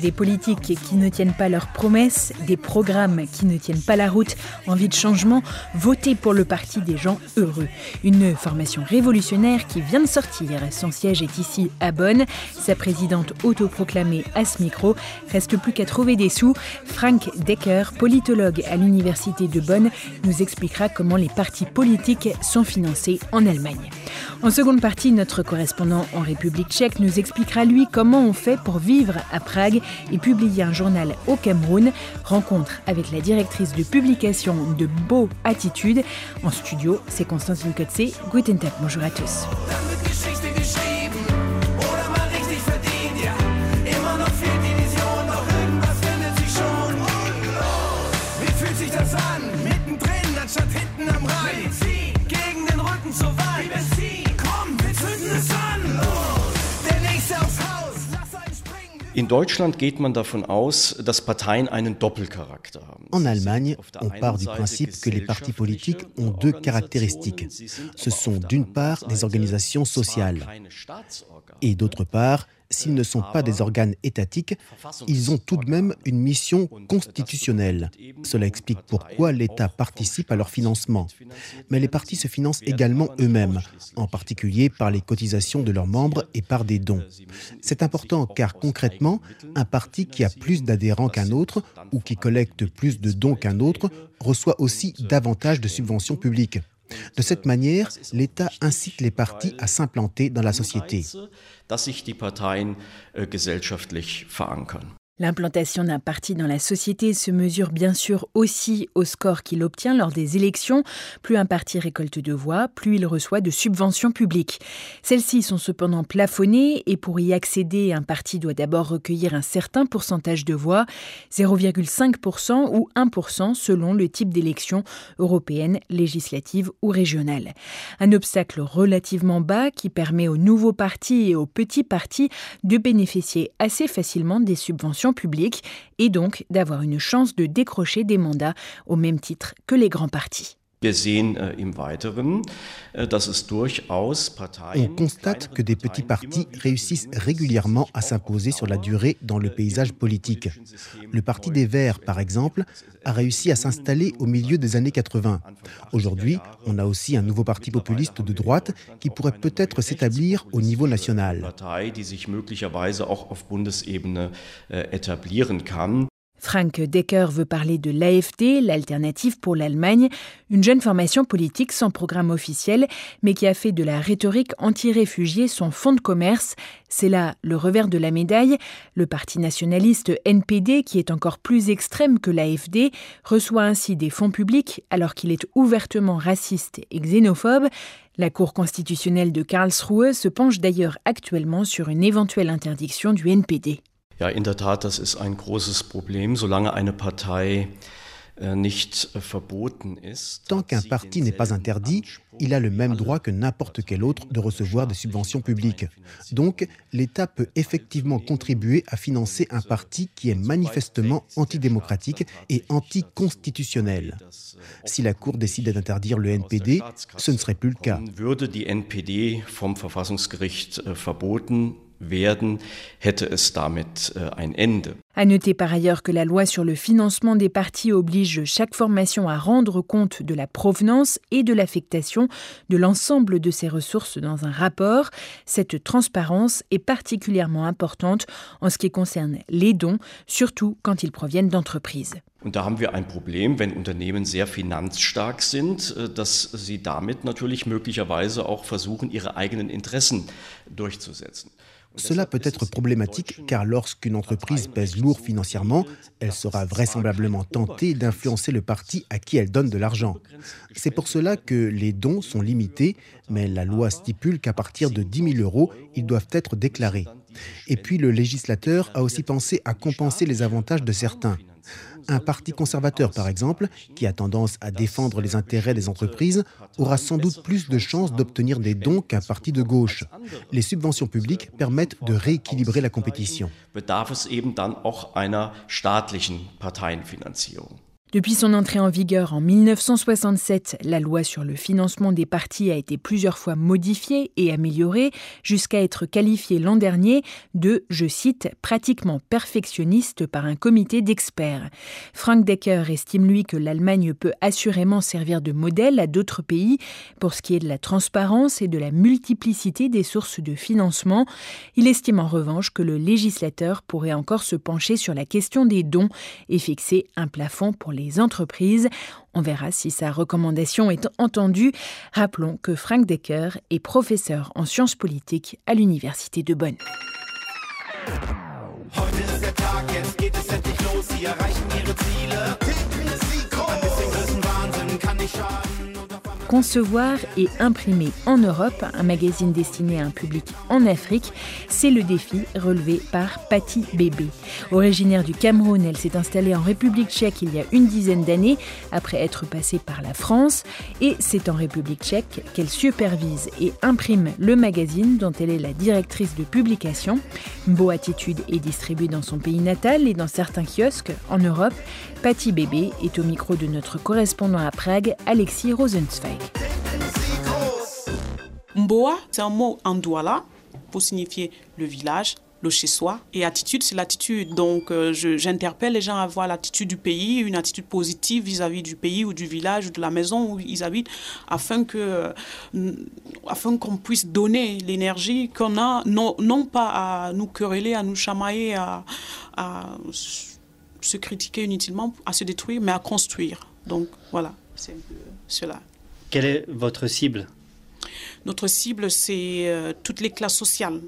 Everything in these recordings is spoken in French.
Des politiques qui ne tiennent pas leurs promesses, des programmes qui ne tiennent pas la route, envie de changement, votez pour le parti des gens heureux. Une formation révolutionnaire qui vient de sortir. Son siège est ici à Bonn. Sa présidente autoproclamée à ce micro. Reste plus qu'à trouver des sous. Frank Decker, politologue à l'université de Bonn, nous expliquera comment les partis politiques sont financés en Allemagne. En seconde partie, notre correspondant en République tchèque nous expliquera lui comment on fait pour vivre à Prague et publier un journal au Cameroun. Rencontre avec la directrice de publication de Beau Attitude. En studio, c'est Constance Lukotze. Guten Tag, bonjour à tous. In Deutschland geht man davon aus, dass Parteien einen Doppelcharakter haben. En Allemagne, on part du principe que les partis politiques ont deux caractéristiques. Ce sont d'une part des organisations sociales et d'autre part s'ils ne sont pas des organes étatiques, ils ont tout de même une mission constitutionnelle. Cela explique pourquoi l'État participe à leur financement. Mais les partis se financent également eux-mêmes, en particulier par les cotisations de leurs membres et par des dons. C'est important car concrètement, un parti qui a plus d'adhérents qu'un autre ou qui collecte plus de dons qu'un autre reçoit aussi davantage de subventions publiques. De cette manière, l'État incite les partis à s'implanter dans la société. L'implantation d'un parti dans la société se mesure bien sûr aussi au score qu'il obtient lors des élections. Plus un parti récolte de voix, plus il reçoit de subventions publiques. Celles-ci sont cependant plafonnées et pour y accéder, un parti doit d'abord recueillir un certain pourcentage de voix, 0,5% ou 1% selon le type d'élection européenne, législative ou régionale. Un obstacle relativement bas qui permet aux nouveaux partis et aux petits partis de bénéficier assez facilement des subventions public et donc d'avoir une chance de décrocher des mandats au même titre que les grands partis. Äh, On constate que des petits partis réussissent régulièrement à s'imposer sur la durée dans le paysage politique. Le Parti des Verts, par exemple, a réussi à s'installer au milieu des années 80. Aujourd'hui, on a aussi un nouveau parti populiste de droite qui pourrait peut-être s'établir au niveau national. Frank Decker veut parler de l'AFD, l'alternative pour l'Allemagne, une jeune formation politique sans programme officiel, mais qui a fait de la rhétorique anti-réfugiés son fonds de commerce. C'est là le revers de la médaille. Le parti nationaliste NPD, qui est encore plus extrême que l'AFD, reçoit ainsi des fonds publics alors qu'il est ouvertement raciste et xénophobe. La Cour constitutionnelle de Karlsruhe se penche d'ailleurs actuellement sur une éventuelle interdiction du NPD. Ja, in der Tat, das ist ein großes Problem, solange eine Partei äh, äh. Tant qu'un parti n'est pas interdit, il a le même droit que n'importe quel autre de recevoir des subventions publiques. Donc, l'État peut effectivement contribuer à financer un parti qui est manifestement antidémocratique et anticonstitutionnel. Si la Cour décidait d'interdire le NPD, ce ne serait plus le cas. Werden, hätte es damit äh, ein Ende. À noter par ailleurs que la loi sur le financement des partis oblige chaque formation à rendre compte de la provenance et de l'affectation de l'ensemble de ses ressources dans un rapport. Cette transparence est particulièrement importante en ce qui concerne les dons, surtout quand ils proviennent d'entreprises. Und da haben wir ein Problem, wenn Unternehmen sehr finanzstark sind, äh, dass sie damit natürlich möglicherweise auch versuchen, ihre eigenen Interessen durchzusetzen. Cela peut être problématique car lorsqu'une entreprise pèse lourd financièrement, elle sera vraisemblablement tentée d'influencer le parti à qui elle donne de l'argent. C'est pour cela que les dons sont limités, mais la loi stipule qu'à partir de 10 000 euros, ils doivent être déclarés. Et puis le législateur a aussi pensé à compenser les avantages de certains. Un parti conservateur, par exemple, qui a tendance à défendre les intérêts des entreprises, aura sans doute plus de chances d'obtenir des dons qu'un parti de gauche. Les subventions publiques permettent de rééquilibrer la compétition. Depuis son entrée en vigueur en 1967, la loi sur le financement des partis a été plusieurs fois modifiée et améliorée jusqu'à être qualifiée l'an dernier de, je cite, pratiquement perfectionniste par un comité d'experts. Frank Decker estime lui que l'Allemagne peut assurément servir de modèle à d'autres pays pour ce qui est de la transparence et de la multiplicité des sources de financement. Il estime en revanche que le législateur pourrait encore se pencher sur la question des dons et fixer un plafond pour les entreprises. On verra si sa recommandation est entendue. Rappelons que Frank Decker est professeur en sciences politiques à l'Université de Bonn. Concevoir et imprimer en Europe un magazine destiné à un public en Afrique, c'est le défi relevé par Patty Bébé. Originaire du Cameroun, elle s'est installée en République tchèque il y a une dizaine d'années, après être passée par la France, et c'est en République tchèque qu'elle supervise et imprime le magazine dont elle est la directrice de publication. Beau Attitude est distribué dans son pays natal et dans certains kiosques en Europe. Patty Bébé est au micro de notre correspondant à Prague, Alexis Rosenzweig. Mboa, c'est un mot en douala pour signifier le village, le chez-soi. Et attitude, c'est l'attitude. Donc, euh, j'interpelle les gens à avoir l'attitude du pays, une attitude positive vis-à-vis du pays ou du village ou de la maison où ils habitent, afin que, euh, afin qu'on puisse donner l'énergie qu'on a, non, pas à nous quereller, à nous chamailler, à, à se critiquer inutilement, à se détruire, mais à construire. Donc, voilà, c'est cela. Quelle est votre cible? Notre cible, c'est euh, toutes les classes sociales.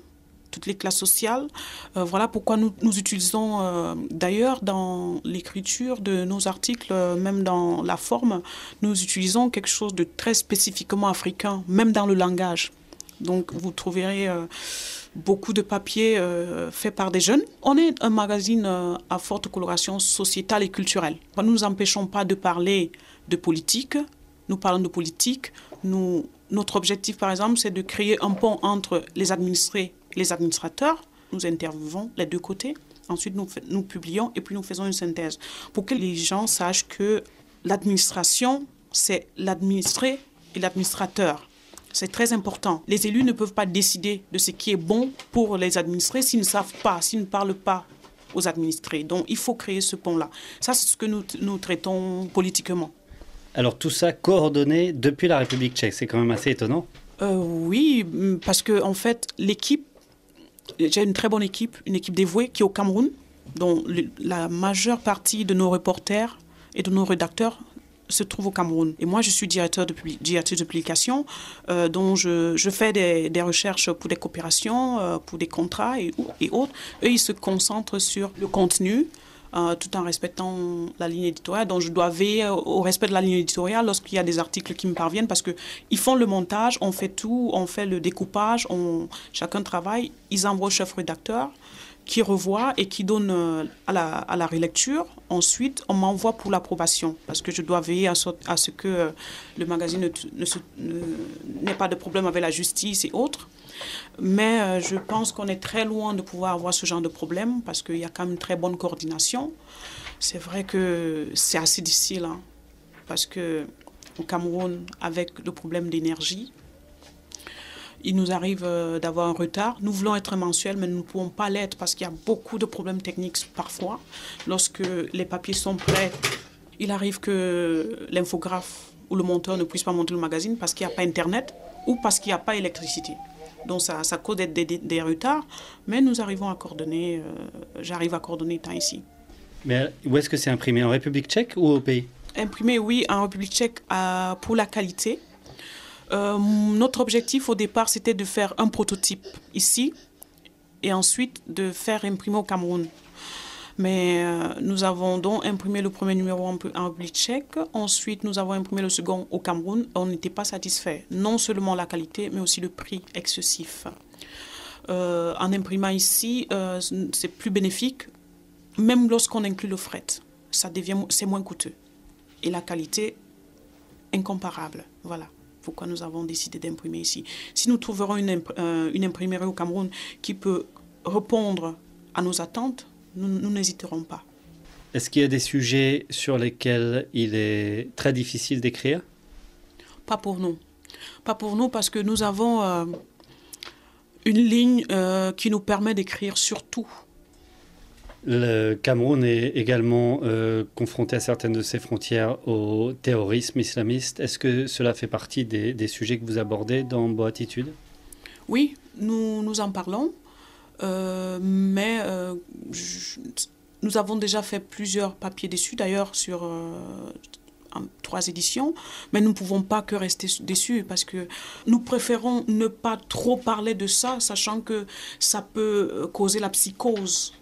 Toutes les classes sociales. Euh, voilà pourquoi nous, utilisons, euh, d'ailleurs, dans l'écriture de nos articles, même dans la forme, nous utilisons quelque chose de très spécifiquement africain, même dans le langage. Donc, vous trouverez beaucoup de papiers faits par des jeunes. On est un magazine à forte coloration sociétale et culturelle. Nous ne nous empêchons pas de parler de politique, nous parlons de politique. Notre objectif, par exemple, c'est de créer un pont entre les administrés et les administrateurs. Nous interviewons les deux côtés. Ensuite, nous, nous publions et puis nous faisons une synthèse pour que les gens sachent que l'administration, c'est l'administré et l'administrateur. C'est très important. Les élus ne peuvent pas décider de ce qui est bon pour les administrés s'ils ne savent pas, s'ils ne parlent pas aux administrés. Donc, il faut créer ce pont-là. Ça, c'est ce que nous traitons politiquement. Alors tout ça coordonné depuis la République tchèque, c'est quand même assez étonnant. Euh, oui, parce que en fait, l'équipe, j'ai une très bonne équipe, une équipe dévouée qui est au Cameroun, dont la majeure partie de nos reporters et de nos rédacteurs se trouve au Cameroun. Et moi, je suis directeur de, publication, euh, dont je, fais des, des, recherches pour des coopérations, euh, pour des contrats et, et, autres. Eux, ils se concentrent sur le contenu, euh, tout en respectant la ligne éditoriale. Donc, je dois veiller au respect de la ligne éditoriale lorsqu'il y a des articles qui me parviennent parce qu'ils font le montage, on fait tout, on fait le découpage, on, chacun travaille, ils envoient au chef rédacteur qui revoit et qui donne euh, à la, à la relecture. Ensuite, on m'envoie pour l'approbation parce que je dois veiller à, à ce que euh, le magazine n'ait pas de problème avec la justice et autres. Mais euh, je pense qu'on est très loin de pouvoir avoir ce genre de problème parce qu'il y a quand même une très bonne coordination. C'est vrai que c'est assez difficile hein, parce que au Cameroun, avec le problème d'énergie, il nous arrive euh, d'avoir un retard. Nous voulons être mensuels, mais nous ne pouvons pas l'être parce qu'il y a beaucoup de problèmes techniques parfois. Lorsque les papiers sont prêts, il arrive que l'infographe ou le monteur ne puisse pas monter le magazine parce qu'il n'y a pas Internet ou parce qu'il n'y a pas électricité. Donc ça, ça cause des, des, retards, mais nous arrivons à coordonner, euh, j'arrive à coordonner temps ici. Mais où est-ce que c'est imprimé En République tchèque ou au pays? Imprimé, oui, en République tchèque euh, pour la qualité. Euh, notre objectif au départ, c'était de faire un prototype ici et ensuite de faire imprimer au Cameroun. Mais euh, nous avons donc imprimé le premier numéro en, en tchèque. Ensuite, nous avons imprimé le second au Cameroun. On n'était pas satisfait. Non seulement la qualité, mais aussi le prix excessif. Euh, en imprimant ici, c'est plus bénéfique, même lorsqu'on inclut le fret. ça devient, c'est moins coûteux. Et la qualité, incomparable. Voilà pourquoi nous avons décidé d'imprimer ici. Si nous trouverons une, euh, une imprimerie au Cameroun qui peut répondre à nos attentes, nous n'hésiterons pas. Est-ce qu'il y a des sujets sur lesquels il est très difficile d'écrire? Pas pour nous. Pas pour nous parce que nous avons euh, une ligne euh, qui nous permet d'écrire sur tout. Le Cameroun est également euh, confronté à certaines de ses frontières au terrorisme islamiste. Est-ce que cela fait partie des, sujets que vous abordez dans Boatitude Oui, nous, nous en parlons. Nous avons déjà fait plusieurs papiers dessus, d'ailleurs sur trois éditions, mais nous ne pouvons pas que rester déçus parce que nous préférons ne pas trop parler de ça, sachant que ça peut euh, causer la psychose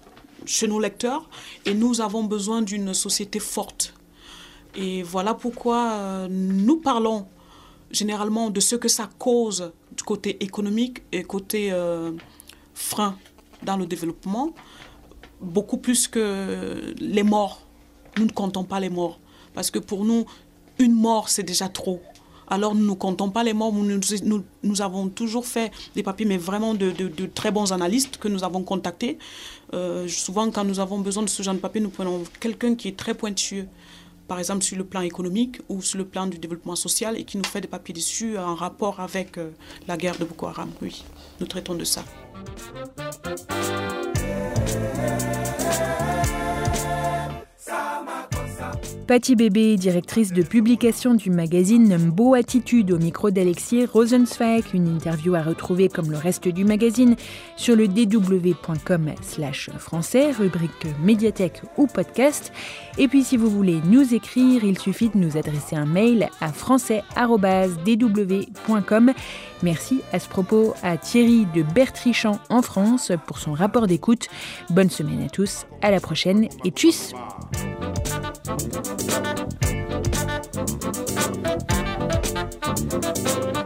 chez nos lecteurs et nous avons besoin d'une société forte. Et voilà pourquoi euh, nous parlons généralement de ce que ça cause du côté économique et côté euh, frein dans le développement, beaucoup plus que les morts. Nous ne comptons pas les morts. Parce que pour nous, une mort, c'est déjà trop. Alors nous ne comptons pas les morts, nous, avons toujours fait des papiers, mais vraiment de, de, très bons analystes que nous avons contactés. Euh, souvent, quand nous avons besoin de ce genre de papier, nous prenons quelqu'un qui est très pointueux, par exemple sur le plan économique ou sur le plan du développement social, et qui nous fait des papiers dessus en rapport avec euh, la guerre de Boko Haram. Oui, nous traitons de ça. Patty Bébé, directrice de publication du magazine Beau Attitude au micro d'Alexis Rosenzweig, une interview à retrouver comme le reste du magazine sur le dw.com slash français, rubrique médiathèque ou podcast. Et puis si vous voulez nous écrire, il suffit de nous adresser un mail à français.dw.com. Merci à ce propos à Thierry de Bertrichamp en France pour son rapport d'écoute. Bonne semaine à tous, à la prochaine et tchuss Thank you.